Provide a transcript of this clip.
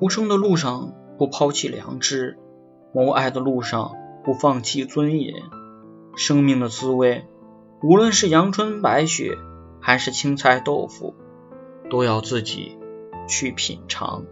无生的路上不抛弃良知谋爱的路上不放弃尊严。生命的滋味无论是阳春白雪还是青菜豆腐都要自己去品尝。